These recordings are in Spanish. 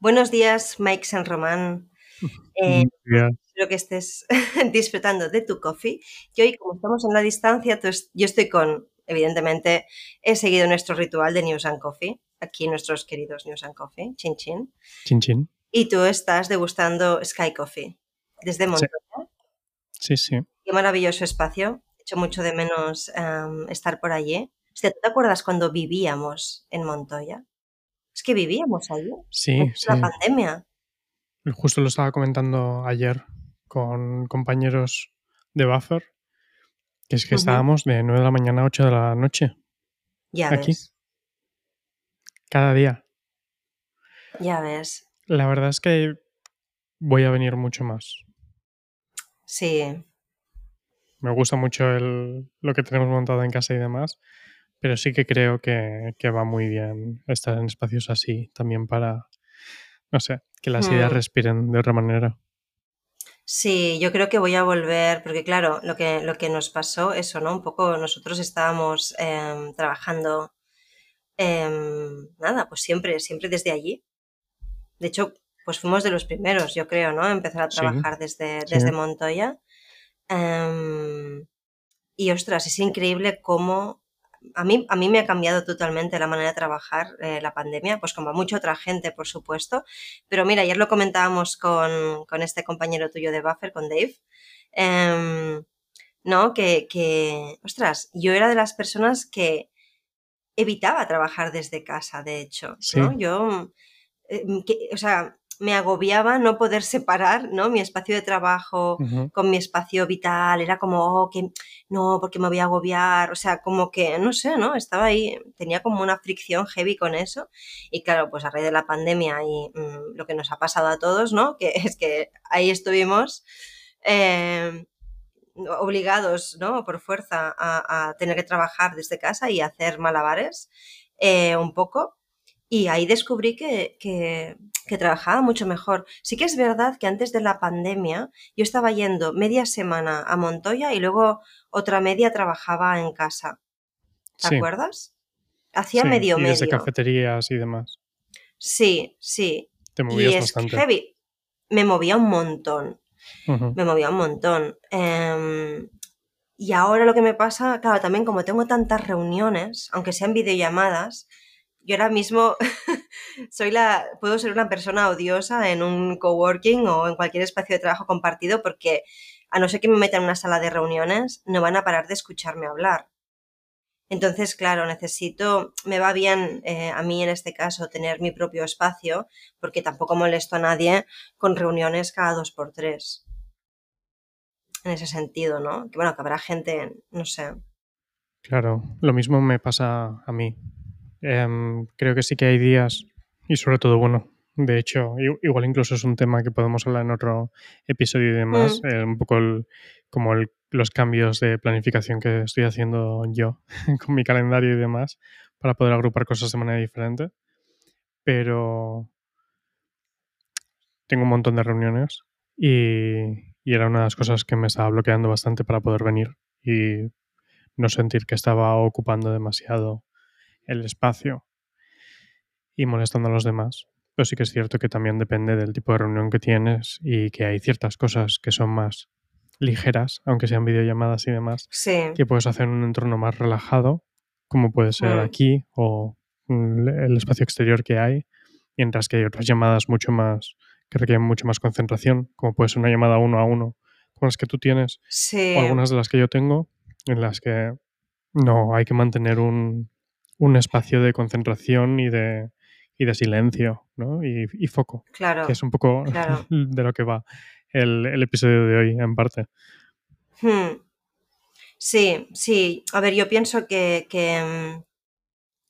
Buenos días, Mike San Román. Eh, espero que estés disfrutando de tu coffee. Y hoy, como estamos en la distancia, yo estoy con, evidentemente, he seguido nuestro ritual de News and Coffee. Aquí nuestros queridos News and Coffee, chin chin. Chin chin. Y tú estás degustando Sky Coffee desde Montoya. Sí, sí. Qué maravilloso espacio. He hecho mucho de menos em, estar por allí. ¿Te acuerdas cuando vivíamos en Montoya? Es que vivíamos allí. Sí, sí. La pandemia. Justo lo estaba comentando ayer con compañeros de Buffer, que es que estábamos de 9 de la mañana a 8 de la noche. Ya aquí. ves. Cada día. Ya ves. La verdad es que voy a venir mucho más. Sí. Me gusta mucho el, lo que tenemos montado en casa y demás, pero sí que creo que, va muy bien estar en espacios así también para, no sé, que las ideas hmm. respiren de otra manera. Sí, yo creo que voy a volver, porque claro, lo que, lo que nos pasó, eso, ¿no? Un poco nosotros estábamos em, trabajando, em, nada, pues siempre, siempre desde allí. De hecho, pues fuimos de los primeros, yo creo, ¿no? Empezar a trabajar desde, desde Montoya. Em, y ostras, es increíble cómo a mí, a mí me ha cambiado totalmente la manera de trabajar eh, la pandemia, pues como a mucha otra gente, por supuesto. Pero mira, ayer lo comentábamos con, este compañero tuyo de Buffer, con Dave, em, ¿no? Que, que, ostras, yo era de las personas que evitaba trabajar desde casa, de hecho, ¿no? Yo, eh, o sea, me agobiaba no poder separar ¿no? mi espacio de trabajo con mi espacio vital. Era como, oh, que no, porque me voy a agobiar. O sea, como que, no sé, ¿no? Estaba ahí, tenía como una fricción heavy con eso. Y claro, pues a raíz de la pandemia y mm, lo que nos ha pasado a todos, ¿no? Que es que ahí estuvimos. Eh, obligados, ¿no? Por fuerza a, tener que trabajar desde casa y hacer malabares eh, un poco. Y ahí descubrí que, que, trabajaba mucho mejor. Sí que es verdad que antes de la pandemia yo estaba yendo media semana a Montoya y luego otra media trabajaba en casa. ¿Te acuerdas? Hacía medio y medio. Desde cafeterías y demás. Sí, sí. Te movías y bastante. heavy. Me movía un montón. Me movía un montón. Em, y ahora lo que me pasa, claro, también como tengo tantas reuniones, aunque sean videollamadas, yo ahora mismo soy la, puedo ser una persona odiosa en un coworking o en cualquier espacio de trabajo compartido porque a no ser que me meta en una sala de reuniones, no van a parar de escucharme hablar. Entonces, claro, necesito, me va bien eh, a mí en este caso tener mi propio espacio porque tampoco molesto a nadie con reuniones cada dos por tres. En ese sentido, ¿no? Que bueno, que habrá gente, no sé. Claro, lo mismo me pasa a mí. Em, creo que sí que hay días, y sobre todo, bueno, de hecho, igual incluso es un tema que podemos hablar en otro episodio y demás, mm. eh, un poco como los cambios de planificación que estoy haciendo yo con mi calendario y demás para poder agrupar cosas de manera diferente. Pero tengo un montón de reuniones y, y era una de las cosas que me estaba bloqueando bastante para poder venir y no sentir que estaba ocupando demasiado el espacio y molestando a los demás. Pero sí que es cierto que también depende del tipo de reunión que tienes y que hay ciertas cosas que son más ligeras, aunque sean videollamadas y demás, que puedes hacer en un entorno más relajado, como puede ser mm. aquí o el espacio exterior que hay, mientras que hay otras llamadas mucho más que requieren mucho más concentración, como puede ser una llamada uno a uno, como las que tú tienes, o algunas de las que yo tengo, en las que no hay que mantener un, un espacio de concentración y de, y de silencio, ¿no? Y, foco. Claro. Que es un poco de lo que va el, episodio de hoy, en parte. Hmm. Sí, sí. A ver, yo pienso que, que, mm,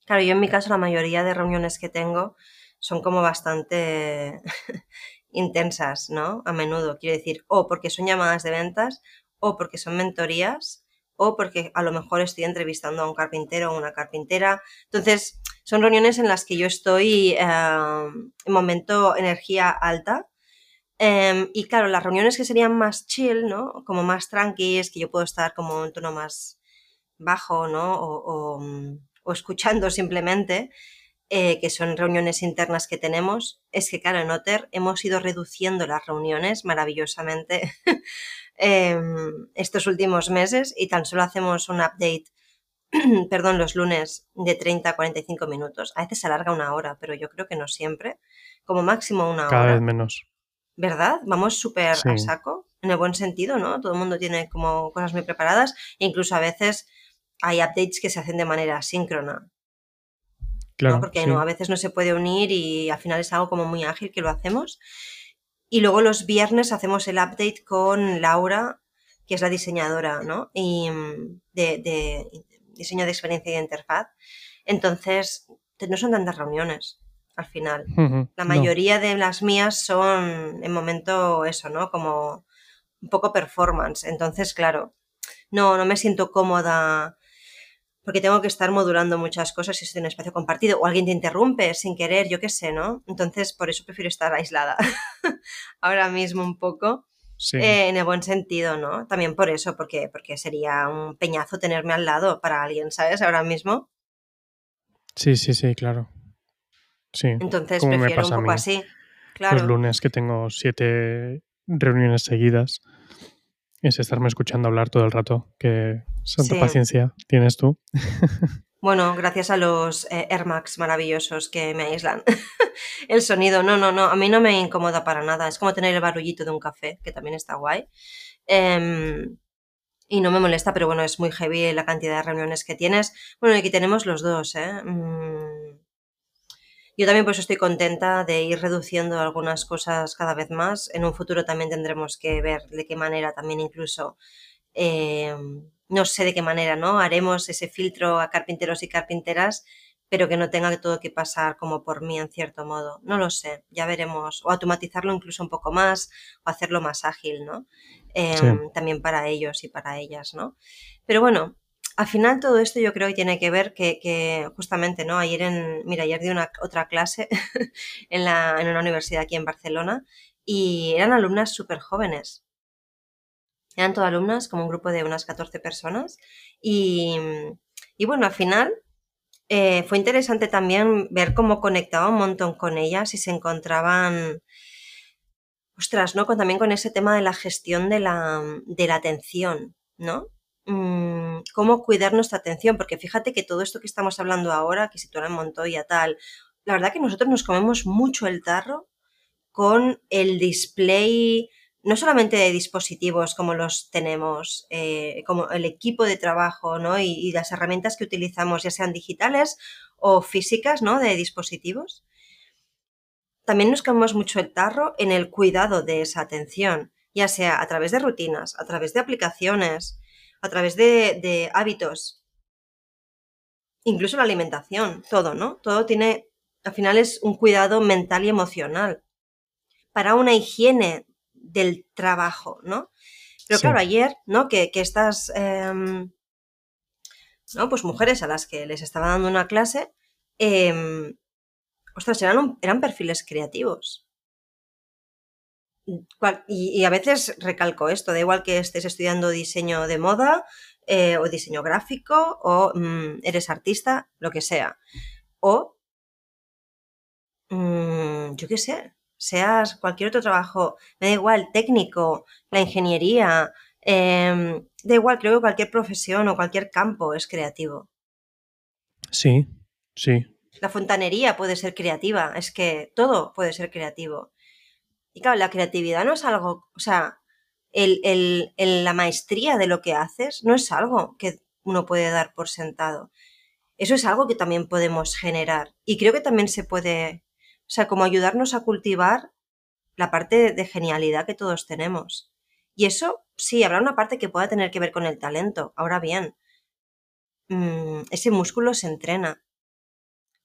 claro, yo en mi caso la mayoría de reuniones que tengo son como bastante intensas, ¿no? A menudo, quiero decir, o porque son llamadas de ventas o porque son mentorías o porque a lo mejor estoy entrevistando a un carpintero o una carpintera. Entonces, son reuniones en las que yo estoy em, en momento energía alta. Em, y claro, las reuniones que serían más chill, ¿no? Como más tranquilas, que yo puedo estar como en tono más bajo, ¿no? O, o, escuchando simplemente. eh, que son reuniones internas que tenemos, es que, claro, en Otter hemos ido reduciendo las reuniones maravillosamente em, estos últimos meses y tan solo hacemos un update, perdón, los lunes de 30 a 45 minutos. A veces se alarga una hora, pero yo creo que no siempre. Como máximo una hora. Cada vez menos. ¿Verdad? Vamos súper a saco, en el buen sentido, ¿no? Todo el mundo tiene como cosas muy preparadas e incluso a veces hay updates que se hacen de manera síncrona. Claro, Porque no, a veces no se puede unir y al final es algo como muy ágil que lo hacemos. Y luego los viernes hacemos el update con Laura, que es la diseñadora, ¿no? Y mm, de, diseño de experiencia y de interfaz. Entonces, no son tantas reuniones al final. la mayoría de las mías son en momento eso, ¿no? Como un poco performance. Entonces, claro, no, no me siento cómoda porque tengo que estar modulando muchas cosas si estoy en un espacio compartido o alguien te interrumpe sin querer, yo qué sé, ¿no? Entonces, por eso prefiero estar aislada ahora mismo un poco. Eh, en el buen sentido, ¿no? También por eso, porque, porque sería un peñazo tenerme al lado para alguien, ¿sabes? Ahora mismo. Sí, sí, sí, claro. Sí. Entonces prefiero un poco así. Claro. Los lunes que tengo siete reuniones seguidas es estarme escuchando hablar todo el rato. Que santa paciencia tienes tú. Bueno, gracias a los eh, Air Max maravillosos que me aíslan. el sonido, no, no, no, a mí no me incomoda para nada. Es como tener el barullito de un café, que también está guay. Em, y no me molesta, pero bueno, es muy heavy la cantidad de reuniones que tienes. Bueno, aquí tenemos los dos, ¿eh? Mm, yo también pues estoy contenta de ir reduciendo algunas cosas cada vez más. En un futuro también tendremos que ver de qué manera también incluso, eh, no sé de qué manera, ¿no? Haremos ese filtro a carpinteros y carpinteras, pero que no tenga todo que pasar como por mí en cierto modo. No lo sé, ya veremos. O automatizarlo incluso un poco más o hacerlo más ágil, ¿no? Em, también para ellos y para ellas, ¿no? Pero bueno, al final todo esto yo creo que tiene que ver que, justamente, ¿no? Ayer en, mira, ayer di una otra clase en, la, en una universidad aquí en Barcelona y eran alumnas súper jóvenes. Eran todas alumnas, como un grupo de unas 14 personas. Y, y bueno, al final eh, fue interesante también ver cómo conectaba un montón con ellas y se encontraban, ostras, ¿no? Con, también con ese tema de la gestión de la, de la atención, ¿no? Mm, cómo cuidar nuestra atención, porque fíjate que todo esto que estamos hablando ahora, que si tú en Montoya tal, la verdad que nosotros nos comemos mucho el tarro con el display, no solamente de dispositivos como los tenemos, eh, como el equipo de trabajo, ¿no? Y, y, las herramientas que utilizamos, ya sean digitales o físicas, ¿no? De dispositivos. También nos comemos mucho el tarro en el cuidado de esa atención, ya sea a través de rutinas, a través de aplicaciones, a través de, hábitos, incluso la alimentación, todo, ¿no? Todo tiene, al final es un cuidado mental y emocional para una higiene del trabajo, ¿no? Pero claro, ayer, ¿no? Que, estas, em, ¿no? Pues mujeres a las que les estaba dando una clase, eh, ostras, eran, eran perfiles creativos y, a veces recalco esto, da igual que estés estudiando diseño de moda eh, o diseño gráfico o mm, eres artista, lo que sea. O, mm, yo qué sé, seas cualquier otro trabajo, me da igual, técnico, la ingeniería, em, da igual, creo que cualquier profesión o cualquier campo es creativo. Sí, sí. La fontanería puede ser creativa, es que todo puede ser creativo. Y claro, la creatividad no es algo, o sea, el, la maestría de lo que haces no es algo que uno puede dar por sentado. Eso es algo que también podemos generar. Y creo que también se puede, o sea, como ayudarnos a cultivar la parte de genialidad que todos tenemos. Y eso, sí, habrá una parte que pueda tener que ver con el talento. Ahora bien, mm, ese músculo se entrena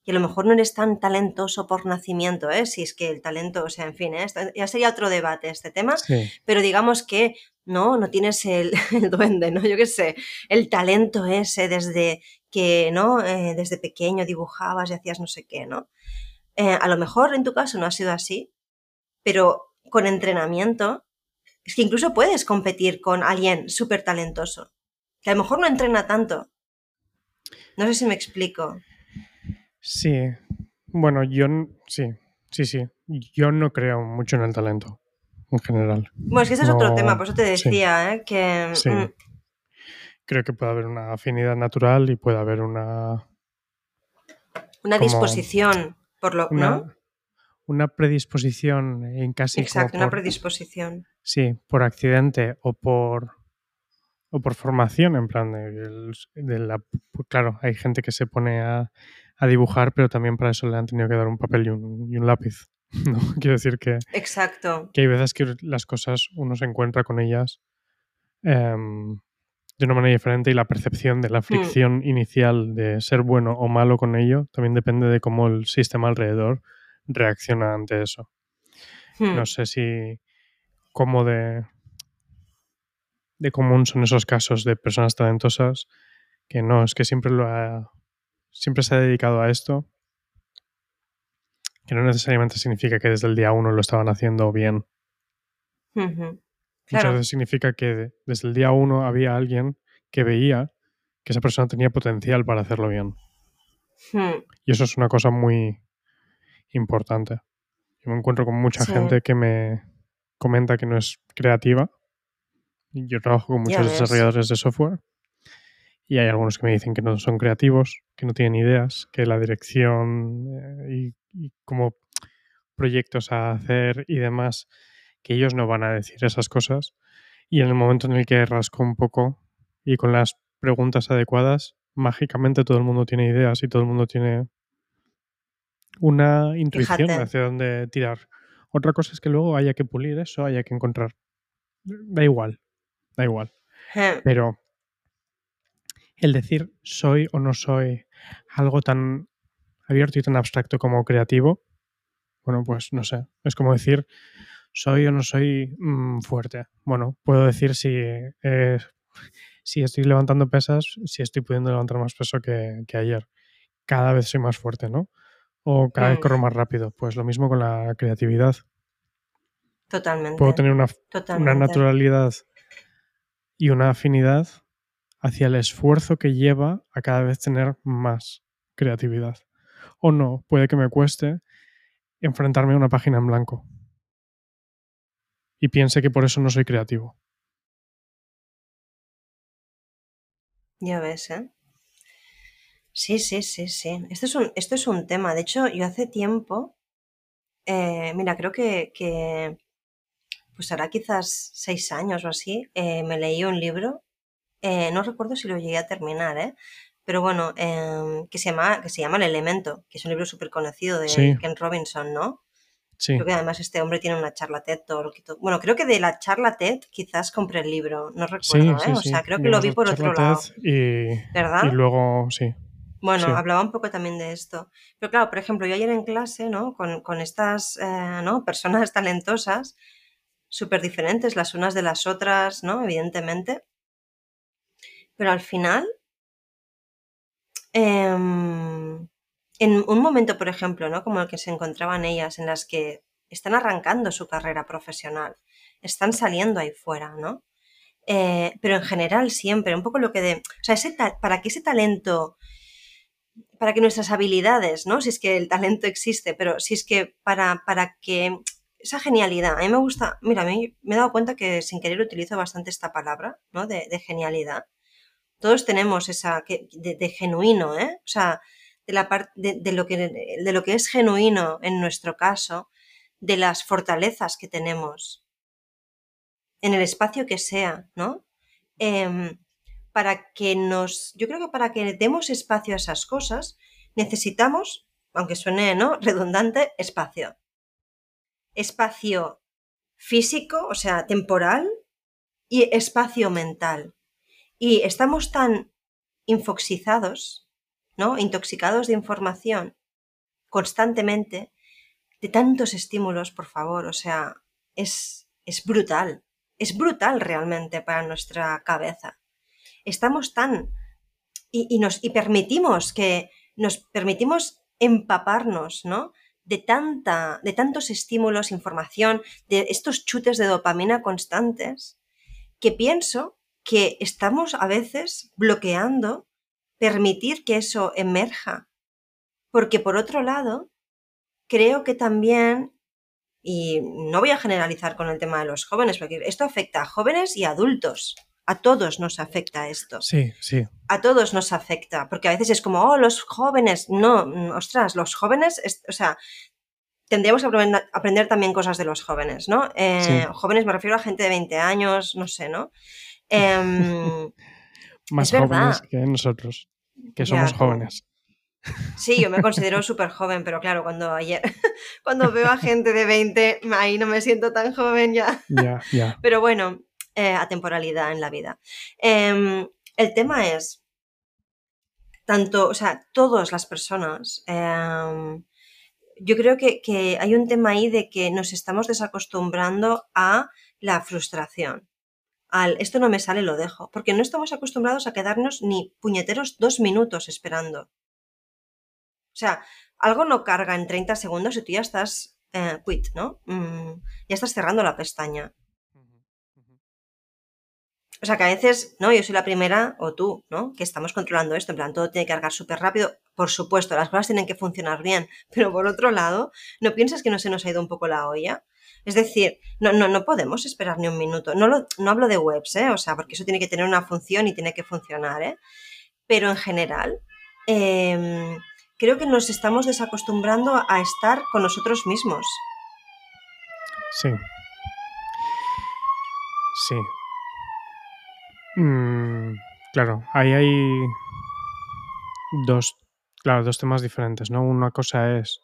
y a lo mejor no eres tan talentoso por nacimiento, ¿eh? si es que el talento, o sea, en fin, ¿eh? ya sería otro debate este tema, pero digamos que no, no tienes el, duende, ¿no? Yo qué sé, el talento ese desde que, ¿no? Eh, desde pequeño dibujabas y hacías no sé qué, ¿no? Eh, a lo mejor en tu caso no ha sido así, pero con entrenamiento, es que incluso puedes competir con alguien súper talentoso, que a lo mejor no entrena tanto. No sé si me explico. Sí, Bueno, yo sí, sí, sí. Yo no creo mucho en el talento, en general. Bueno, es que ese es otro tema, por eso te decía, ¿eh? que... Sí. Mm, creo que puede haber una afinidad natural y puede haber una... Una disposición, por lo... ¿no? Una predisposición en casi... Exacto, una predisposición. Sí, por accidente o por o por formación, en plan de, la... Pues claro, hay gente que se pone a, dibujar, pero también para eso le han tenido que dar un papel y un, lápiz. ¿no? Quiero decir que... Exacto. Que hay veces que las cosas uno se encuentra con ellas em, de una manera diferente y la percepción de la hmm. fricción inicial de ser bueno o malo con ello también depende de cómo el sistema alrededor reacciona ante eso. Hmm. No sé si cómo de de común son esos casos de personas talentosas que no, es que siempre lo ha, siempre se ha dedicado a esto, que no necesariamente significa que desde el día uno lo estaban haciendo bien. Muchas veces significa que desde el día uno había alguien que veía que esa persona tenía potencial para hacerlo bien. Hmm. Y eso es una cosa muy importante. Yo me encuentro con mucha gente que me comenta que no es creativa yo trabajo con muchos desarrolladores de software y hay algunos que me dicen que no son creativos, que no tienen ideas, que la dirección eh, y, como proyectos a hacer y demás, que ellos no van a decir esas cosas. Y en el momento en el que rasco un poco y con las preguntas adecuadas, mágicamente todo el mundo tiene ideas y todo el mundo tiene una intuición hacia dónde tirar. Otra cosa es que luego haya que pulir eso, haya que encontrar. Da igual da igual. Pero el decir soy o no soy algo tan abierto y tan abstracto como creativo, bueno, pues no sé, es como decir soy o no soy mm, fuerte. Bueno, puedo decir si, eh, si estoy levantando pesas, si estoy pudiendo levantar más peso que, ayer. Cada vez soy más fuerte, ¿no? O cada vez corro más rápido. Pues lo mismo con la creatividad. Totalmente. Puedo tener una, una naturalidad y una afinidad hacia el esfuerzo que lleva a cada vez tener más creatividad. O no, puede que me cueste enfrentarme a una página en blanco y piense que por eso no soy creativo. Ya ves, ¿eh? Sí, sí, sí, sí. Esto es un, esto es un tema. De hecho, yo hace tiempo, eh, mira, creo que, pues hará quizás seis años o así, eh, me leí un libro, eh, no recuerdo si lo llegué a terminar, ¿eh? pero bueno, em, que, se llama, que se llama El Elemento, que es un libro súper conocido de Ken Robinson, ¿no? Sí. Creo que además este hombre tiene una charla TED todo, Bueno, creo que de la charla TED quizás compré el libro, no recuerdo, ¿eh? o sea, creo que lo vi por otro lado. Y, ¿Verdad? Y luego, sí. Bueno, hablaba un poco también de esto. Pero claro, por ejemplo, yo ayer en clase, ¿no? Con, con estas eh, ¿no? personas talentosas, súper diferentes las unas de las otras, ¿no? Evidentemente. Pero al final, em, en un momento, por ejemplo, ¿no? Como el que se encontraban ellas, en las que están arrancando su carrera profesional, están saliendo ahí fuera, ¿no? Eh, pero en general siempre, un poco lo que de... O sea, ese para que ese talento, para que nuestras habilidades, ¿no? Si es que el talento existe, pero si es que para, para que esa genialidad. A mí me gusta, mira, a mí me he dado cuenta que sin querer utilizo bastante esta palabra, ¿no? De, genialidad. Todos tenemos esa, de, genuino, ¿eh? O sea, de, la parte de, lo que, de lo que es genuino en nuestro caso, de las fortalezas que tenemos en el espacio que sea, ¿no? Em, para que nos, yo creo que para que demos espacio a esas cosas, necesitamos, aunque suene, ¿no? Redundante, espacio espacio físico, o sea, temporal, y espacio mental. Y estamos tan infoxizados, ¿no? Intoxicados de información constantemente, de tantos estímulos, por favor, o sea, es, es brutal, es brutal realmente para nuestra cabeza. Estamos tan... Y, y, nos, y permitimos que nos permitimos empaparnos, ¿no? de, tanta, de tantos estímulos, información, de estos chutes de dopamina constantes, que pienso que estamos a veces bloqueando permitir que eso emerja. Porque por otro lado, creo que también, y no voy a generalizar con el tema de los jóvenes, porque esto afecta a jóvenes y adultos. A todos nos afecta esto. Sí, sí. A todos nos afecta, porque a veces es como, oh, los jóvenes. No, ostras, los jóvenes, o sea, tendríamos que aprender, también cosas de los jóvenes, ¿no? Eh, jóvenes me refiero a gente de 20 años, no sé, ¿no? Em, Más jóvenes que nosotros, que somos jóvenes. Sí, yo me considero súper joven, pero claro, cuando ayer, cuando veo a gente de 20, ahí no me siento tan joven ya. Ya, ya. Pero bueno, eh, atemporalidad en la vida. Em, el tema es, tanto, o sea, todas las personas, em, yo creo que, que hay un tema ahí de que nos estamos desacostumbrando a la frustración al esto no me sale, lo dejo, porque no estamos acostumbrados a quedarnos ni puñeteros dos minutos esperando. O sea, algo no carga en 30 segundos y tú ya estás eh, quit, ¿no? Mm, ya estás cerrando la pestaña. O sea, que a veces, ¿no? Yo soy la primera, o tú, ¿no? Que estamos controlando esto, en plan, todo tiene que cargar súper rápido. Por supuesto, las cosas tienen que funcionar bien, pero por otro lado, ¿no piensas que no se nos ha ido un poco la olla? Es decir, no, no, no podemos esperar ni un minuto. No, no hablo de webs, ¿eh? O sea, porque eso tiene que tener una función y tiene que funcionar, ¿eh? Pero en general, eh, creo que nos estamos desacostumbrando a estar con nosotros mismos. Sí. Sí. Mm, claro, ahí hay dos, claro, dos temas diferentes, ¿no? Una cosa es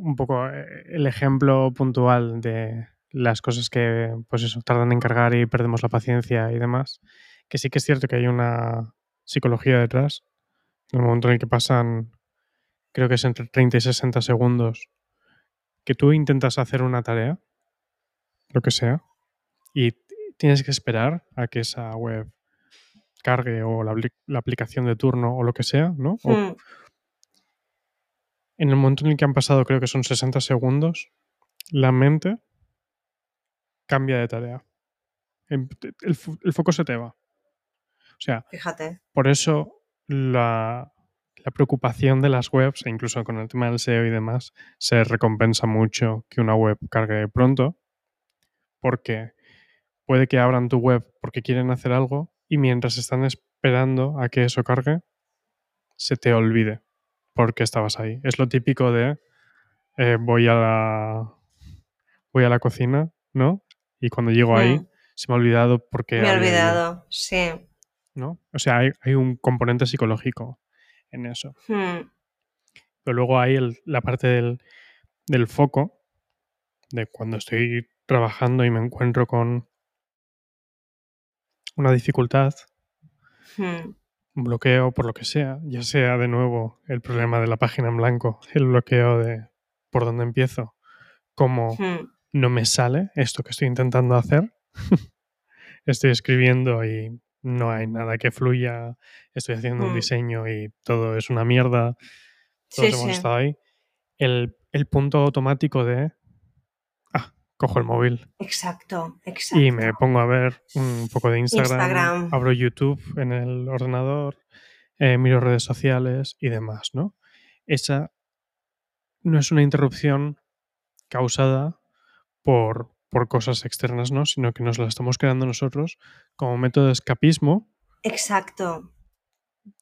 un poco eh, el ejemplo puntual de las cosas que, pues eso, tardan en cargar y perdemos la paciencia y demás, que sí que es cierto que hay una psicología detrás, en el momento en el que pasan, creo que es entre 30 y 60 segundos, que tú intentas hacer una tarea, lo que sea, y tienes que esperar a que esa web cargue o la, aplicación de turno o lo que sea, ¿no? Hmm. En el momento en el que han pasado, creo que son 60 segundos, la mente cambia de tarea. El, el foco se te va. O sea, Fíjate. por eso la, la preocupación de las webs, e incluso con el tema del SEO y demás, se recompensa mucho que una web cargue pronto, porque puede que abran tu web porque quieren hacer algo y mientras están esperando a que eso cargue, se te olvide porque estabas ahí. Es lo típico de eh, voy a la voy a la cocina, ¿no? Y cuando llego ahí hmm. se me ha olvidado porque... Me he olvidado, sí. ¿No? O sea, hay un componente psicológico en eso. Hmm. Pero luego hay la parte del, foco, de cuando estoy trabajando y me encuentro con una dificultad, hmm. Un bloqueo por lo que sea, ya sea de nuevo el problema de la página en blanco, el bloqueo de por dónde empiezo, cómo hmm. no me sale esto que estoy intentando hacer. estoy escribiendo y no hay nada que fluya, estoy haciendo un mm. diseño y todo es una mierda, todos hemos estado ahí. El, punto automático de, cojo el móvil. Exacto, exacto. Y me pongo a ver un poco de Instagram, abro YouTube en el ordenador, eh, miro redes sociales y demás, ¿no? Esa no es una interrupción causada por por cosas externas, ¿no? Sino que nos la estamos creando nosotros como método de escapismo. Exacto.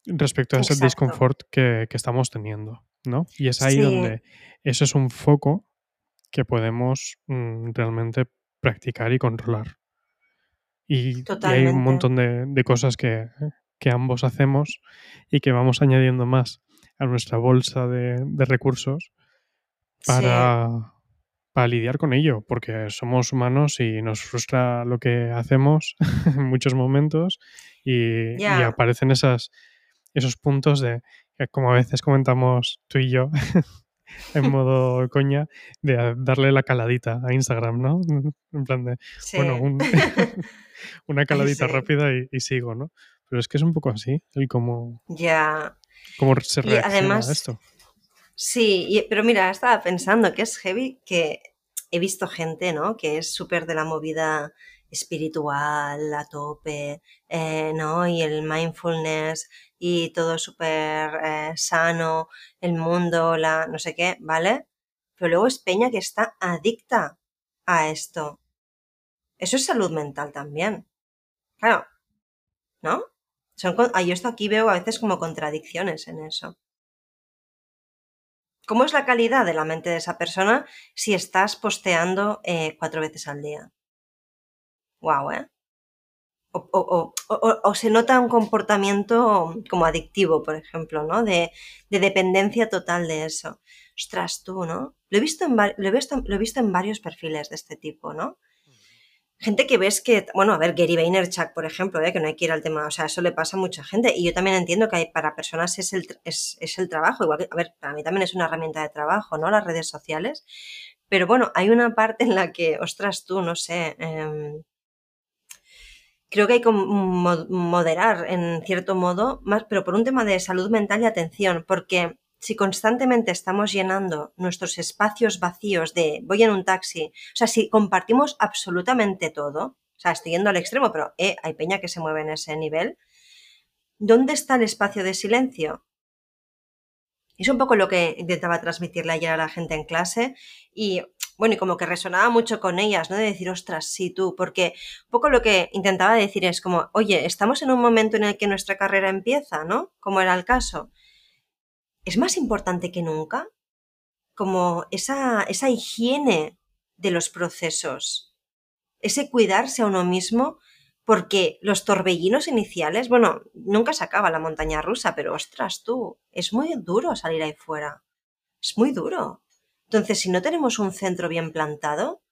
Respecto a ese disconfort que, estamos teniendo, ¿no? Y es ahí donde eso es un foco que podemos mm, realmente practicar y controlar. Y, hay un montón de, cosas que, ambos hacemos y que vamos añadiendo más a nuestra bolsa de, recursos para, para lidiar con ello, porque somos humanos y nos frustra lo que hacemos en muchos momentos y, aparecen esas, esos puntos de, como a veces comentamos tú y yo, en modo coña, de darle la caladita a Instagram, ¿no? En plan de, bueno, una caladita rápida y, sigo, ¿no? Pero es que es un poco así, el cómo, ya cómo se reacciona a esto. Sí, pero mira, estaba pensando que es heavy que he visto gente, ¿no? Que es súper de la movida espiritual a tope, eh, ¿no? Y el mindfulness y todo súper eh, sano, el mundo, la no sé qué, ¿vale? pero luego es peña que está adicta a esto. Eso es salud mental también. Claro, ¿no? Son, yo esto aquí veo a veces como contradicciones en eso. ¿Cómo es la calidad de la mente de esa persona si estás posteando eh, cuatro veces al día? Wow, ¿eh? O, se nota un comportamiento como adictivo, por ejemplo, ¿no? De, dependencia total de eso. Ostras, tú, ¿no? Lo he, visto en, lo, he visto, lo he visto en varios perfiles de este tipo, ¿no? gente que ves que, bueno, a ver, Gary Vaynerchuk, por ejemplo, ¿eh? que no hay que ir al tema, o sea, eso le pasa a mucha gente. Y yo también entiendo que hay, para personas es el, es, el trabajo, igual que, a ver, para mí también es una herramienta de trabajo, ¿no? Las redes sociales. Pero bueno, hay una parte en la que, ostras, tú, no sé, em, creo que hay que moderar en cierto modo, más, pero por un tema de salud mental y atención, porque si constantemente estamos llenando nuestros espacios vacíos de voy en un taxi, o sea, si compartimos absolutamente todo, o sea, estoy yendo al extremo, pero eh, hay peña que se mueve en ese nivel, ¿dónde está el espacio de silencio? Es un poco lo que intentaba transmitirle ayer a la gente en clase y bueno, y como que resonaba mucho con ellas, ¿no? De decir, ostras, sí, tú, porque un poco lo que intentaba decir es como, oye, estamos en un momento en el que nuestra carrera empieza, ¿no? Como era el caso es más importante que nunca, como esa, esa higiene de los procesos, ese cuidarse a uno mismo, porque los torbellinos iniciales, bueno, nunca se acaba la montaña rusa, pero ostras tú, es muy duro salir ahí fuera, es muy duro. Entonces, si no tenemos un centro bien plantado,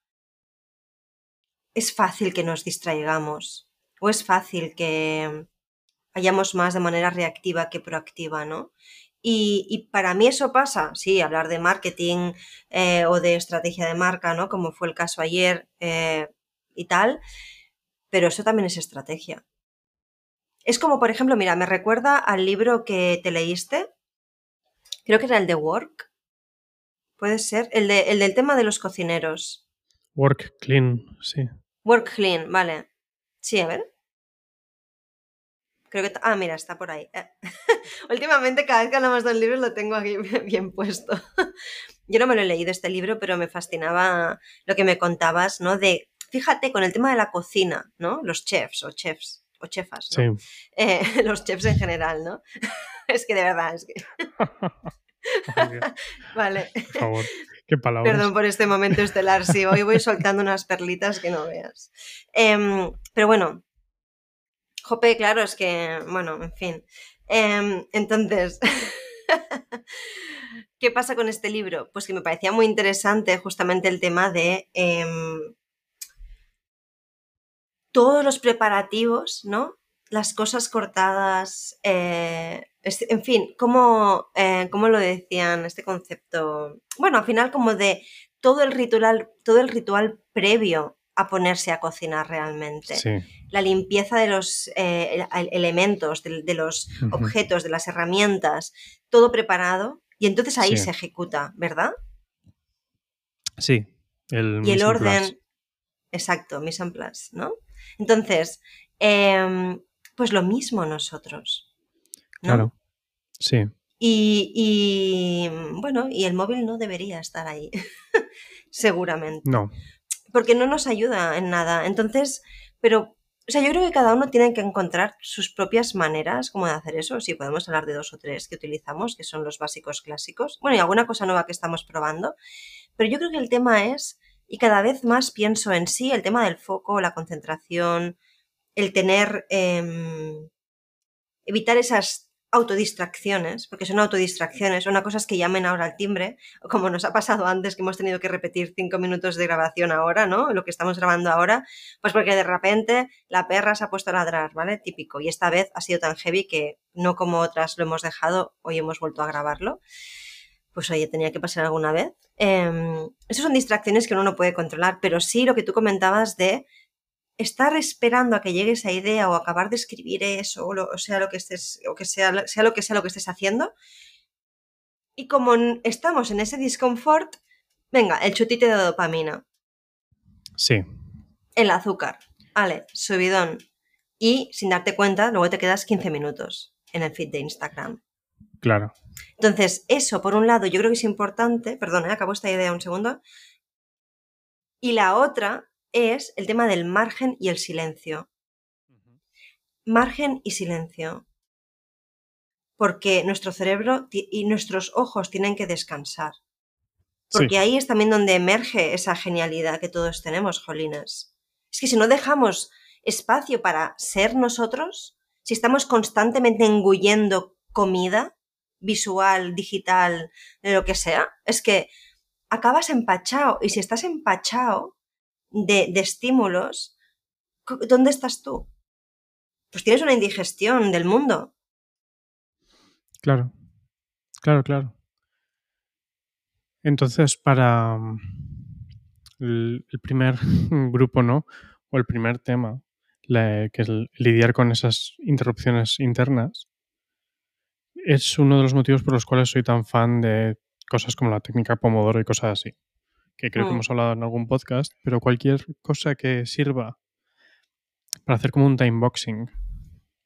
es fácil que nos distraigamos o es fácil que vayamos más de manera reactiva que proactiva, ¿no? Y, para mí eso pasa, sí, hablar de marketing eh, o de estrategia de marca, ¿no? Como fue el caso ayer eh, y tal, pero eso también es estrategia. Es como, por ejemplo, mira, me recuerda al libro que te leíste, creo que era el de Work, puede ser, el, de, el del tema de los cocineros. Work Clean, sí. Work Clean, vale. Sí, a ver. Creo que. Ah, mira, está por ahí. Eh, últimamente, cada vez que hablamos de un libro, lo tengo aquí bien puesto. Yo no me lo he leído este libro, pero me fascinaba lo que me contabas, ¿no? De, fíjate, con el tema de la cocina, ¿no? Los chefs o chefs o chefas, ¿no? Sí. Eh, los chefs en general, ¿no? es que de verdad, es que. vale. Por favor, qué palabras. Perdón por este momento estelar, sí, hoy voy soltando unas perlitas que no veas. Em, pero bueno, Jope, claro, es que, bueno, en fin. Em, entonces, ¿qué pasa con este libro? Pues que me parecía muy interesante justamente el tema de em, todos los preparativos, ¿no? Las cosas cortadas, eh, en fin, ¿cómo, eh, ¿cómo, lo decían este concepto? Bueno, al final como de todo el ritual, todo el ritual previo a ponerse a cocinar realmente. La limpieza de los eh, elementos, de, los objetos, de las herramientas, todo preparado y entonces ahí se ejecuta, ¿verdad? Sí. El y el orden. Exacto, mise en place, ¿no? Entonces, em, pues lo mismo nosotros. Claro. Sí. Y, y, bueno, y el móvil no debería estar ahí, seguramente. No porque no nos ayuda en nada. Entonces, pero, o sea, yo creo que cada uno tiene que encontrar sus propias maneras como de hacer eso. Si podemos hablar de dos o tres que utilizamos, que son los básicos clásicos. Bueno, y alguna cosa nueva que estamos probando. Pero yo creo que el tema es, y cada vez más pienso en sí, el tema del foco, la concentración, el tener, em, evitar esas autodistracciones, porque son autodistracciones, una cosa es que llamen ahora al timbre, como nos ha pasado antes que hemos tenido que repetir cinco minutos de grabación ahora, ¿no? Lo que estamos grabando ahora, pues porque de repente la perra se ha puesto a ladrar, ¿vale? Típico. Y esta vez ha sido tan heavy que no como otras lo hemos dejado, hoy hemos vuelto a grabarlo. Pues oye, tenía que pasar alguna vez. Eh, esas son distracciones que uno no puede controlar, pero sí lo que tú comentabas de estar esperando a que llegue esa idea o acabar de escribir eso, o, sea lo que estés, o que sea, sea lo que sea lo que estés haciendo. Y como estamos en ese disconfort, venga, el chutite de dopamina. Sí. El azúcar. Vale, subidón. Y sin darte cuenta, luego te quedas 15 minutos en el feed de Instagram. Claro. Entonces, eso, por un lado, yo creo que es importante, perdón, ¿eh? acabo esta idea un segundo, y la otra es el tema del margen y el silencio. Margen y silencio. Porque nuestro cerebro y nuestros ojos tienen que descansar. Porque ahí es también donde emerge esa genialidad que todos tenemos, Jolines. Es que si no dejamos espacio para ser nosotros, si estamos constantemente engullendo comida, visual, digital, de lo que sea, es que acabas empachado. Y si estás empachado de, de estímulos, ¿dónde estás tú? Pues tienes una indigestión del mundo. Claro, claro, claro. Entonces, para mm, el, primer grupo, ¿no? O el primer tema, que es lidiar con esas interrupciones internas, es uno de los motivos por los cuales soy tan fan de cosas como la técnica Pomodoro y cosas así, que creo que mm. hemos hablado en algún podcast, pero cualquier cosa que sirva para hacer como un time boxing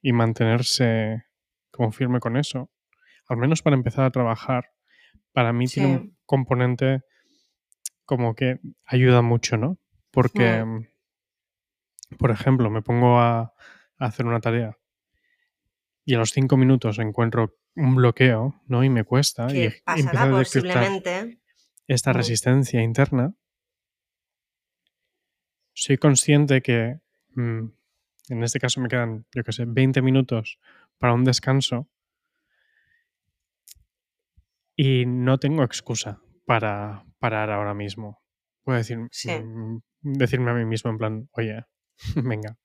y mantenerse como firme con eso, al menos para empezar a trabajar, para mí tiene un componente como que ayuda mucho, ¿no? Porque, mm. por ejemplo, me pongo a, hacer una tarea y a los cinco minutos encuentro un bloqueo, ¿no? Y me cuesta. y pasará a posiblemente. Esta resistencia interna. Soy consciente que mm, en este caso me quedan, yo qué sé, 20 minutos para un descanso. Y no tengo excusa para parar ahora mismo. Puedo decir, mm, decirme a mí mismo en plan, oye, venga,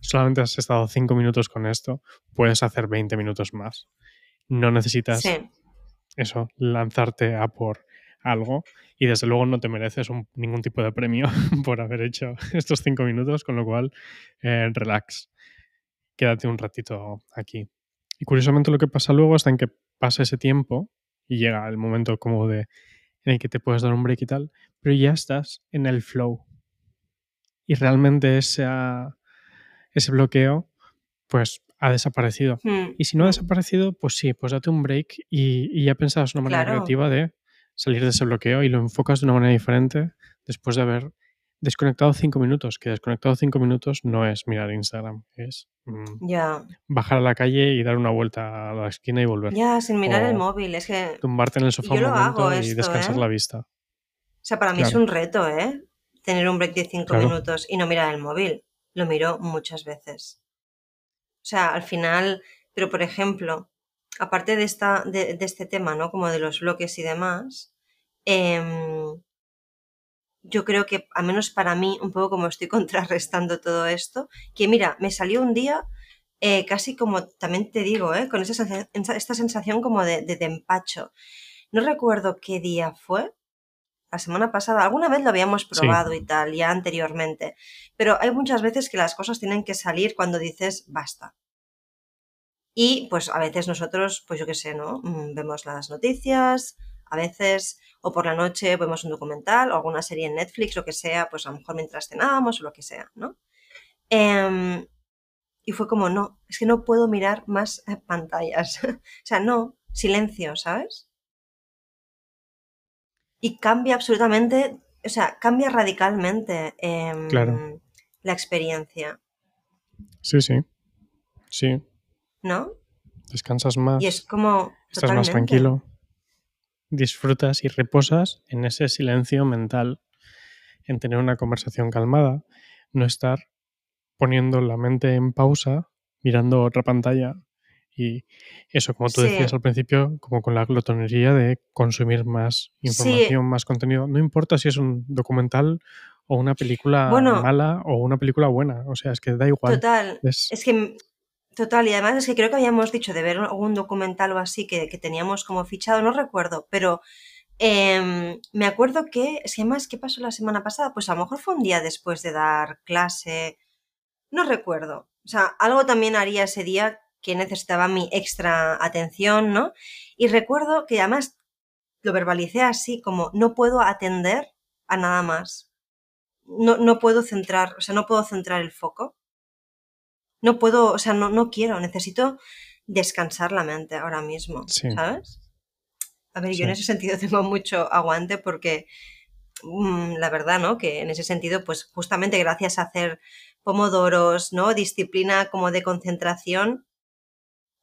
solamente has estado cinco minutos con esto, puedes hacer 20 minutos más. No necesitas eso, lanzarte a por algo y desde luego no te mereces ningún tipo de premio por haber hecho estos cinco minutos, con lo cual, eh, relax, quédate un ratito aquí. Y curiosamente lo que pasa luego hasta en que pasa ese tiempo y llega el momento como de en el que te puedes dar un break y tal, pero ya estás en el flow. Y realmente ese, ese bloqueo, pues ha desaparecido. Hmm, y si no ha desaparecido, pues sí, pues date un break y, ya pensabas una manera creativa de salir de ese bloqueo y lo enfocas de una manera diferente después de haber desconectado cinco minutos, que desconectado cinco minutos no es mirar Instagram, es mm, bajar a la calle y dar una vuelta a la esquina y volver. Ya, sin mirar el móvil, es que... Tumbarte en el sofá un momento y descansar ¿eh? la vista. O sea, para mí es un reto, ¿eh? Tener un break de cinco minutos y no mirar el móvil. Lo miro muchas veces. O sea, al final, pero por ejemplo, aparte de, esta, de, este tema, ¿no? Como de los bloques y demás, em, yo creo que, al menos para mí, un poco como estoy contrarrestando todo esto, que mira, me salió un día eh, casi como, también te digo, eh, con esa, esta sensación como de, de, empacho. No recuerdo qué día fue, la semana pasada, alguna vez lo habíamos probado y tal, ya anteriormente, pero hay muchas veces que las cosas tienen que salir cuando dices basta. Y pues a veces nosotros, pues yo qué sé, ¿no? Mm, vemos las noticias, a veces o por la noche vemos un documental o alguna serie en Netflix, lo que sea, pues a lo mejor mientras cenábamos o lo que sea, ¿no? Em, y fue como, no, es que no puedo mirar más eh, pantallas. o sea, no, silencio, ¿sabes? Y cambia absolutamente, o sea, cambia radicalmente em, la experiencia. Sí, sí. Sí. ¿No? Descansas más. Y es como. Estás más tranquilo disfrutas y reposas en ese silencio mental, en tener una conversación calmada, no estar poniendo la mente en pausa, mirando otra pantalla y eso, como tú decías al principio, como con la glotonería de consumir más información, más contenido. No importa si es un documental o una película mala o una película buena, o sea, es que da igual. Total. es que Total, y además es que creo que habíamos dicho de ver algún documental o así que, teníamos como fichado, no recuerdo, pero em, me acuerdo que, es que además, ¿qué pasó la semana pasada? Pues a lo mejor fue un día después de dar clase, no recuerdo. O sea, algo también haría ese día que necesitaba mi extra atención, ¿no? Y recuerdo que además lo verbalicé así como no puedo atender a nada más. No, no puedo centrar, o sea, no puedo centrar el foco no puedo, o sea, no, no quiero, necesito descansar la mente ahora mismo, Sí. ¿sabes? A ver, yo en ese sentido tengo mucho aguante porque mm, la verdad, ¿no? Que en ese sentido, pues justamente gracias a hacer pomodoros, ¿no? Disciplina como de concentración,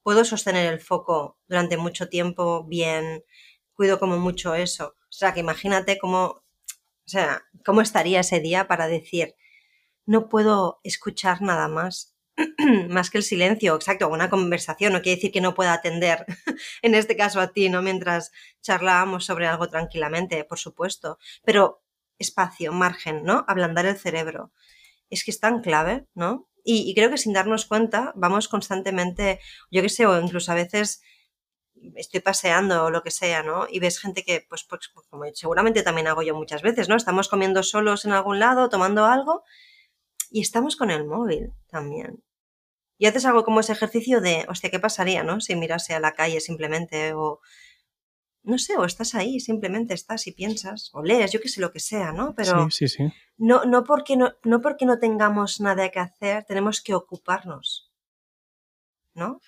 puedo sostener el foco durante mucho tiempo bien, cuido como mucho eso. O sea, que imagínate cómo, o sea, cómo estaría ese día para decir, no puedo escuchar nada más, más que el silencio, exacto, una conversación, no quiere decir que no pueda atender, en este caso a ti, ¿no? Mientras charlábamos sobre algo tranquilamente, por supuesto, pero espacio, margen, ¿no? Ablandar el cerebro. Es que es tan clave, ¿no? Y, creo que sin darnos cuenta vamos constantemente, yo qué sé, o incluso a veces estoy paseando o lo que sea, ¿no? Y ves gente que, pues, pues, como seguramente también hago yo muchas veces, ¿no? Estamos comiendo solos en algún lado, tomando algo y estamos con el móvil también. Y haces algo como ese ejercicio de, hostia, ¿qué pasaría, no? Si mirase a la calle simplemente o, no sé, o estás ahí, simplemente estás y piensas, o lees, yo qué sé, lo que sea, ¿no? Pero Sí, sí, sí. no, no, porque no, no porque no tengamos nada que hacer, tenemos que ocuparnos, ¿no?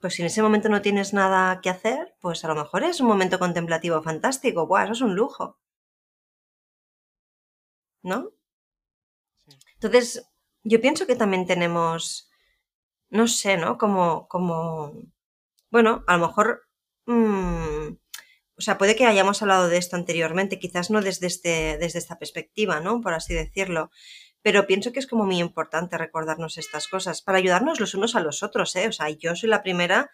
Pues si en ese momento no tienes nada que hacer, pues a lo mejor es un momento contemplativo fantástico. Buah, eso es un lujo. ¿No? Entonces, yo pienso que también tenemos, no sé, ¿no? Como, como, bueno, a lo mejor, mm, o sea, puede que hayamos hablado de esto anteriormente, quizás no desde, este, desde esta perspectiva, ¿no? Por así decirlo. Pero pienso que es como muy importante recordarnos estas cosas para ayudarnos los unos a los otros, ¿eh? O sea, yo soy la primera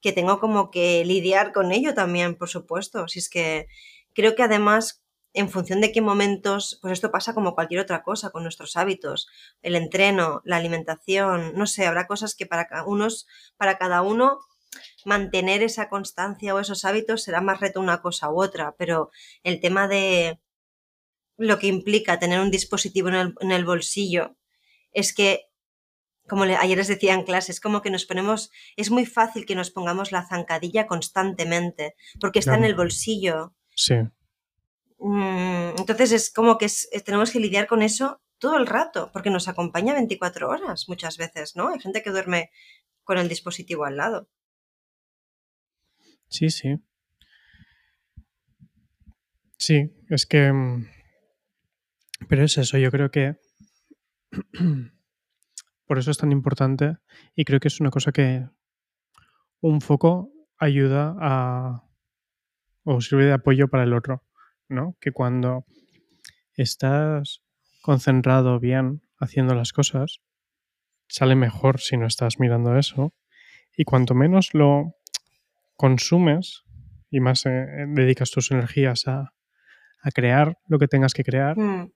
que tengo como que lidiar con ello también, por supuesto. Si es que creo que además, en función de qué momentos, pues esto pasa como cualquier otra cosa con nuestros hábitos, el entreno, la alimentación, no sé, habrá cosas que para unos, para cada uno mantener esa constancia o esos hábitos será más reto una cosa u otra, pero el tema de lo que implica tener un dispositivo en el, en el bolsillo es que, como le- ayer les decía en clase, es como que nos ponemos, es muy fácil que nos pongamos la zancadilla constantemente, porque está en el bolsillo. Sí, Entonces es como que es- tenemos que lidiar con eso todo el rato, porque nos acompaña 24 horas muchas veces, ¿no? Hay gente que duerme con el dispositivo al lado. sí, sí. Sí, es que... mm, Pero es eso, yo creo que... Por eso es tan importante y creo que es una cosa que un foco ayuda a... o sirve de apoyo para el otro, ¿no? Que cuando estás concentrado bien haciendo las cosas, sale mejor si no estás mirando eso. Y cuanto menos lo consumes y más eh, dedicas tus energías a, a crear lo que tengas que crear, Mm,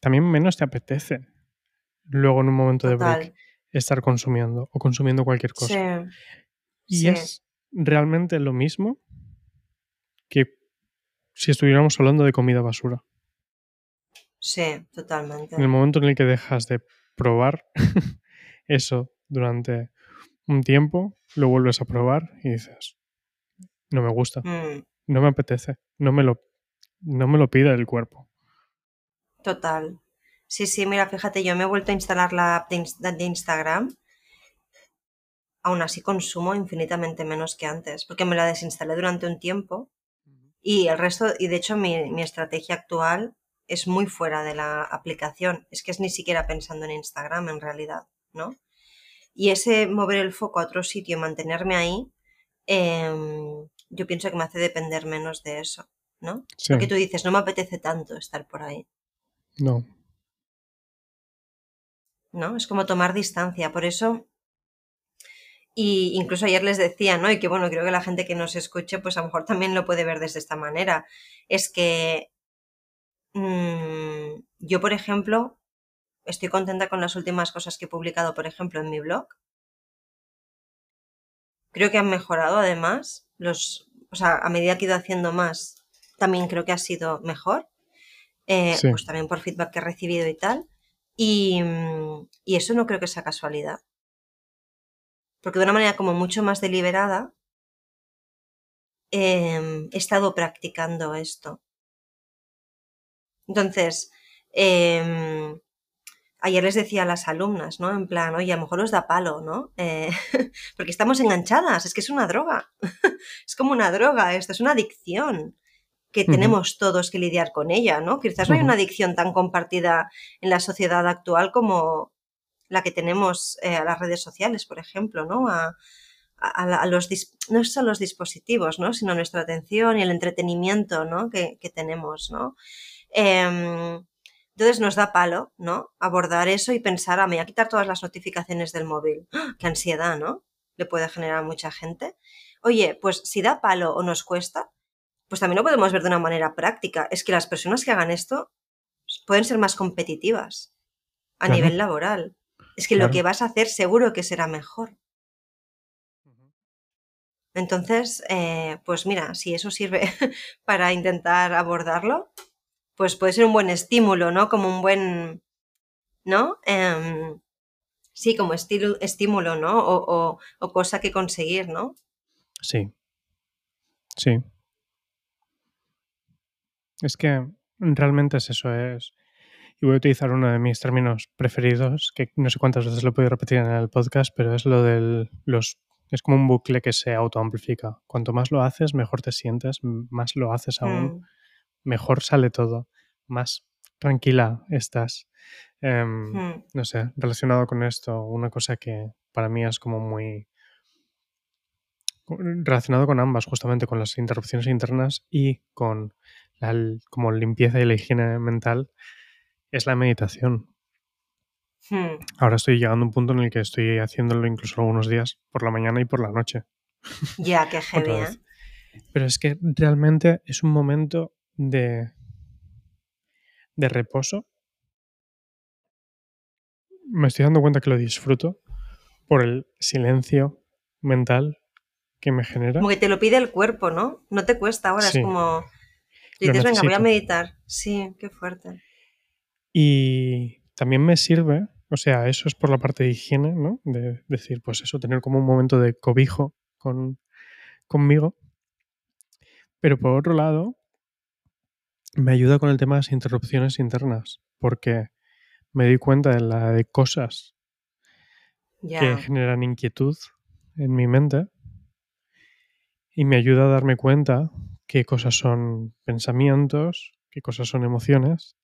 también menos te apetece luego en un momento de break estar consumiendo o consumiendo cualquier cosa. Sí, Y sí. es realmente lo mismo que si estuviéramos hablando de comida basura. sí, totalmente. En el momento en el que dejas de probar eso durante un tiempo, lo vuelves a probar y dices, no me gusta, Mm, no me apetece, no me lo, no me lo pide el cuerpo. Total. Sí, sí, mira, fíjate, yo me he vuelto a instalar la app de, de Instagram. Aún así consumo infinitamente menos que antes, porque me la desinstalé durante un tiempo y el resto, y de hecho mi, mi estrategia actual es muy fuera de la aplicación. Es que es ni siquiera pensando en Instagram en realidad, ¿no? Y ese mover el foco a otro sitio, mantenerme ahí, em, yo pienso que me hace depender menos de eso, ¿no? Sí, Lo que tú dices, no me apetece tanto estar por ahí. no, ¿no? Es como tomar distancia. Por eso, y incluso ayer les decía, ¿no? Y que bueno, creo que la gente que nos escuche, pues a lo mejor también lo puede ver desde esta manera. Es que mm, yo, por ejemplo, estoy contenta con las últimas cosas que he publicado, por ejemplo, en mi blog. Creo que han mejorado además. Los, o sea, a medida que he ido haciendo más, también creo que ha sido mejor. Eh, Sí. Pues también por feedback que he recibido y tal. Y, mm, y eso no creo que sea casualidad. Porque de una manera como mucho más deliberada em, he estado practicando esto. Entonces, em, ayer les decía a las alumnas, ¿no? En plan, oye, a lo mejor os da palo, ¿no? Eh, porque estamos enganchadas, es que es una droga. es como una droga, esto es una adicción que tenemos todos que lidiar con ella, ¿no? Quizás no hay una adicción tan compartida en la sociedad actual como la que tenemos eh, a las redes sociales, por ejemplo, ¿no? A, los, no solo los dispositivos, ¿no? Sino nuestra atención y el entretenimiento, ¿no? Que, tenemos, ¿no? Em, entonces nos da palo, ¿no? Abordar eso y pensar, ah, me voy a quitar todas las notificaciones del móvil. ¡Ah! Qué ansiedad, ¿no? Le puede generar a mucha gente. Oye, pues si da palo o nos cuesta, pues también lo podemos ver de una manera práctica. Es que las personas que hagan esto pueden ser más competitivas a nivel laboral. Es que lo que vas a hacer seguro que será mejor. Entonces, eh, pues mira, si eso sirve para intentar abordarlo, pues puede ser un buen estímulo, ¿no? Como un buen, ¿no? Em, sí, como estilo, estímulo, ¿no? O, cosa que conseguir, ¿no? Sí. Sí. Es que realmente es eso, es... Y voy a utilizar uno de mis términos preferidos, que no sé cuántas veces lo he podido repetir en el podcast, pero es lo del los es como un bucle que se autoamplifica. Cuanto más lo haces, mejor te sientes, más lo haces aún. Mm mejor sale todo, más tranquila estás. Em, hmm. No sé, relacionado con esto, una cosa que para mí es como muy relacionado con ambas, justamente con las interrupciones internas y con la como limpieza y la higiene mental, es la meditación. Hmm. Ahora estoy llegando a un punto en el que estoy haciéndolo incluso algunos días por la mañana y por la noche. Ya, qué genial. Pero es que realmente es un momento de, de reposo, me estoy dando cuenta que lo disfruto por el silencio mental que me genera. Como que te lo pide el cuerpo, ¿no? No te cuesta ahora, es como... Dices, venga, voy a meditar. Sí, qué fuerte. Y también me sirve, o sea, eso es por la parte de higiene, ¿no? De decir, pues eso, tener como un momento de cobijo con, conmigo. Pero por otro lado, me ayuda con el tema de las interrupciones internas, porque me doy cuenta de la de cosas que generan inquietud en mi mente y me ayuda a darme cuenta qué cosas son pensamientos, qué cosas son emociones,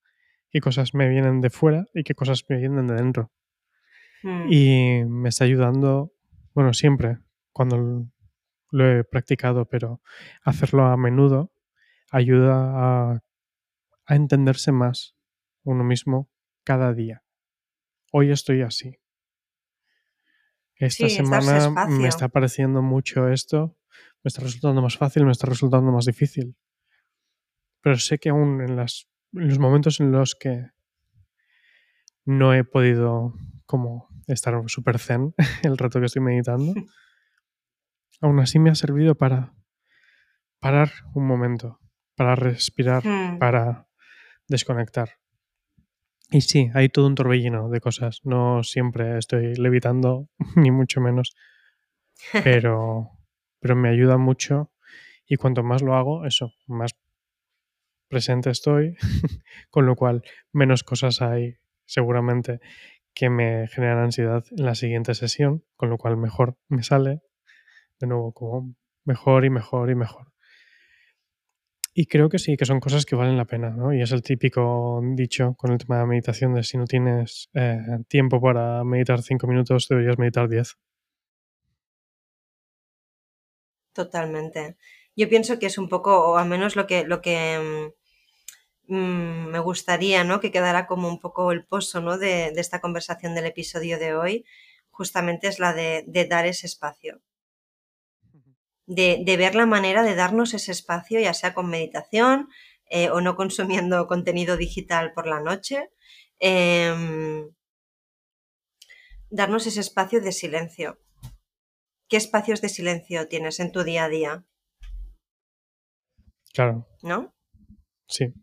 qué cosas me vienen de fuera y qué cosas me vienen de dentro. Hmm. Y me está ayudando, bueno, siempre, cuando lo he practicado, pero hacerlo a menudo ayuda a a entenderse más uno mismo cada día. Hoy estoy así. Esta semana me está pareciendo mucho esto, me está resultando más fácil, me está resultando más difícil. Pero sé que aún en, las, los momentos en los que no he podido como estar súper zen el rato que estoy meditando, aún así me ha servido para parar un momento, para respirar, hmm. para desconectar. Y sí, hay todo un torbellino de cosas. No siempre estoy levitando, ni mucho menos. Pero, pero me ayuda mucho. Y cuanto más lo hago, eso, más presente estoy. Con lo cual, menos cosas hay seguramente que me generan ansiedad en la siguiente sesión. Con lo cual, mejor me sale. De nuevo, como mejor y mejor y mejor. Y creo que sí, que son cosas que valen la pena, ¿no? Y es el típico dicho con el tema de la meditación de si no tienes eh, tiempo para meditar cinco minutos, deberías meditar diez. Totalmente. Yo pienso que es un poco, o al menos lo que, lo que mm, me gustaría, ¿no? Que quedara como un poco el pozo, ¿no? De, esta conversación del episodio de hoy, justamente es la de dar ese espacio de, ver la manera de darnos ese espacio, ya sea con meditación eh, o no consumiendo contenido digital por la noche. Em, darnos ese espacio de silencio. ¿Qué espacios de silencio tienes en tu día a día? Claro. ¿No? Sí.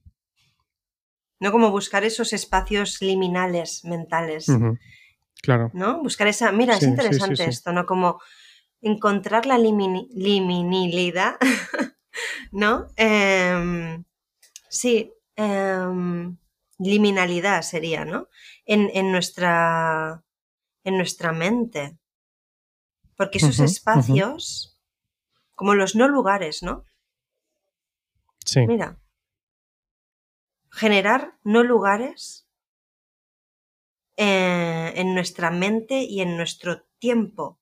No como buscar esos espacios liminales mentales. Claro. ¿No? Buscar esa. Mira, es interesante esto, ¿no? Como encontrar la liminalidad, ¿no? Em, sí, em, liminalidad sería, ¿no? En, en nuestra, en nuestra mente. Porque esos espacios, como los no lugares, ¿no? Sí, Mira, generar no lugares eh, en nuestra mente y en nuestro tiempo.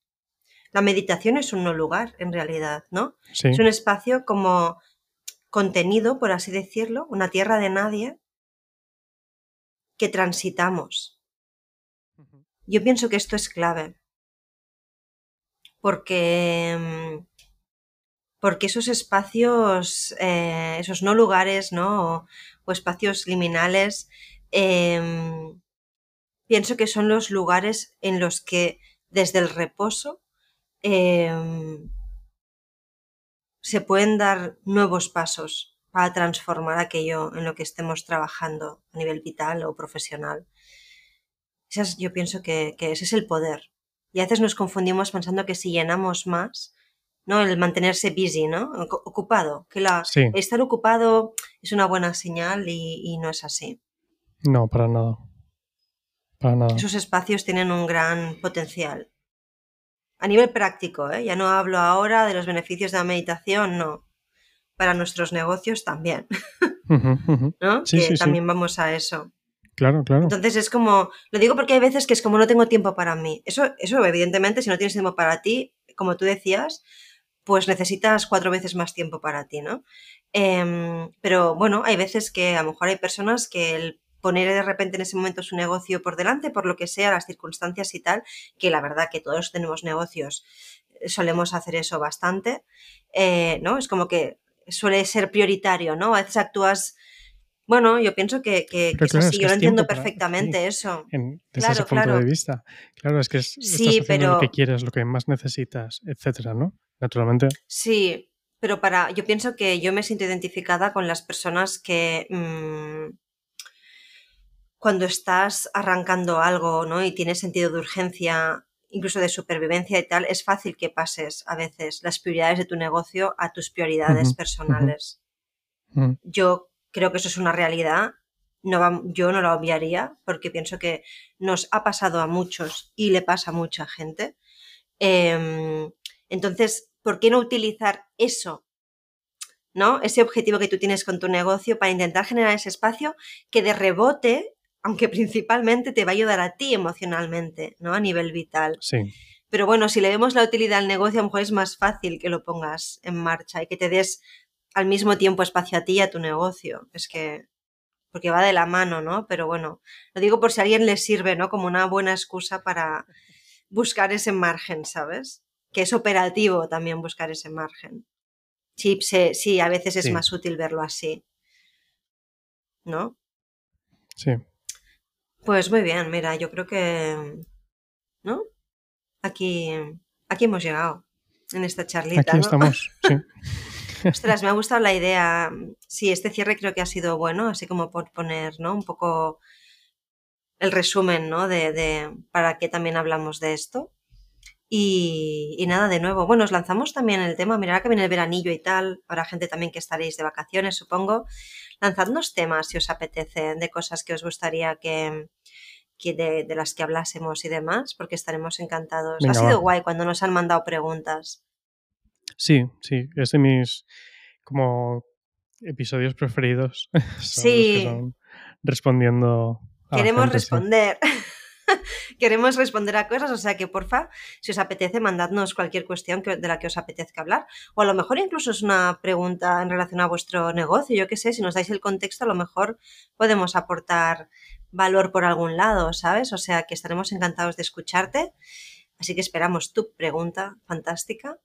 La meditación es un no lugar, en realidad, ¿no? sí. Es un espacio como contenido, por así decirlo, una tierra de nadie que transitamos. Yo pienso que esto es clave. Porque, mm, porque esos espacios, eh, esos no lugares, ¿no? O, espacios liminales, em, pienso que son los lugares en los que desde el reposo em, se pueden dar nuevos pasos para transformar aquello en lo que estemos trabajando a nivel vital o profesional. Esa es- yo pienso que, que ese es el poder. Y a veces nos confundimos pensando que si llenamos más, ¿no? El mantenerse busy, ¿no? Ocu- Ocupado. Que la, Sí, estar ocupado es una buena señal y, y no es así. no, para nada. Para nada. Esos espacios tienen un gran potencial. A nivel práctico, ¿eh? ya no hablo ahora de los beneficios de la meditación, no. Para nuestros negocios también. ¿no? Sí, que sí, sí. también vamos a eso. Claro, claro. Entonces es como, lo digo porque hay veces que es como no tengo tiempo para mí. Eso, eso evidentemente, si no tienes tiempo para ti, como tú decías, pues necesitas cuatro veces más tiempo para ti, ¿no? Em, pero bueno, hay veces que a lo mejor hay personas que el poner de repente en ese momento su negocio por delante, por lo que sea, las circunstancias y tal, que la verdad que todos tenemos negocios, solemos hacer eso bastante, eh, ¿no? Es como que suele ser prioritario, ¿no? A veces actúas, bueno, yo pienso que, que- Pero que es claro, es así, que yo lo entiendo para- perfectamente eso. En- desde Claro, ese punto claro. de vista. Claro, es que es- Sí, estás haciendo lo que pero- quieres, lo que más necesitas, etcétera, ¿no? Naturalmente. Sí, pero para, yo pienso que yo me siento identificada con las personas que mm, cuando estás arrancando algo, ¿no? Y tienes sentido de urgencia, incluso de supervivencia y tal, es fácil que pases a veces las prioridades de tu negocio a tus prioridades personales. Mm, Yo creo que eso es una realidad. No va- yo no la obviaría porque pienso que nos ha pasado a muchos y le pasa a mucha gente. Em, entonces, ¿por qué no utilizar eso? ¿No? Ese objetivo que tú tienes con tu negocio para intentar generar ese espacio que de rebote, aunque principalmente te va a ayudar a ti emocionalmente, ¿no? A nivel vital. Sí, Pero bueno, si le vemos la utilidad al negocio, a lo mejor es más fácil que lo pongas en marcha y que te des al mismo tiempo espacio a ti y a tu negocio. Es que, porque va de la mano, ¿no? Pero bueno, lo digo por si a alguien le sirve, ¿no? Como una buena excusa para buscar ese margen, ¿sabes? Que es operativo también buscar ese margen. Sí, sí, a veces es Sí. más útil verlo así. ¿No? sí. Pues muy bien, mira, yo creo que, ¿no? Aquí, aquí hemos llegado en esta charlita, Aquí ¿no? estamos, sí. Ostras, me ha gustado la idea. Sí, este cierre creo que ha sido bueno, así como por poner, ¿no? Un poco el resumen, ¿no? De, de para qué también hablamos de esto. Y, y nada, de nuevo, bueno, os lanzamos también el tema, mirad que viene el veranillo y tal, habrá gente también que estaréis de vacaciones, supongo. Lanzadnos temas si os apetece, de cosas que os gustaría que, que de, de las que hablásemos y demás, porque estaremos encantados. Venga, ha sido va. guay cuando nos han mandado preguntas. Sí, sí, es de mis como episodios preferidos. Sí. respondiendo a Queremos responder. Queremos responder a cosas, o sea que porfa, si os apetece, mandadnos cualquier cuestión que- de la que os apetezca hablar. O a lo mejor incluso es una pregunta en relación a vuestro negocio. Yo qué sé, si nos dais el contexto, a lo mejor podemos aportar valor por algún lado, ¿sabes? O sea que estaremos encantados de escucharte. Así que esperamos tu pregunta fantástica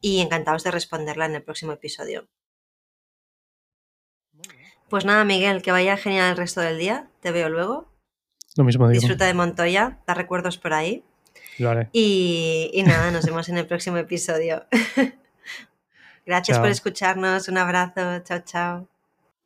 y encantados de responderla en el próximo episodio. Pues nada, Miguel, que vaya genial el resto del día. Te veo luego. Lo mismo digo. Disfruta de Montoya, da recuerdos por ahí. Lo haré. Y, y nada, nos vemos en el próximo episodio. Gracias Chao. por escucharnos. Un abrazo. Chao, chao.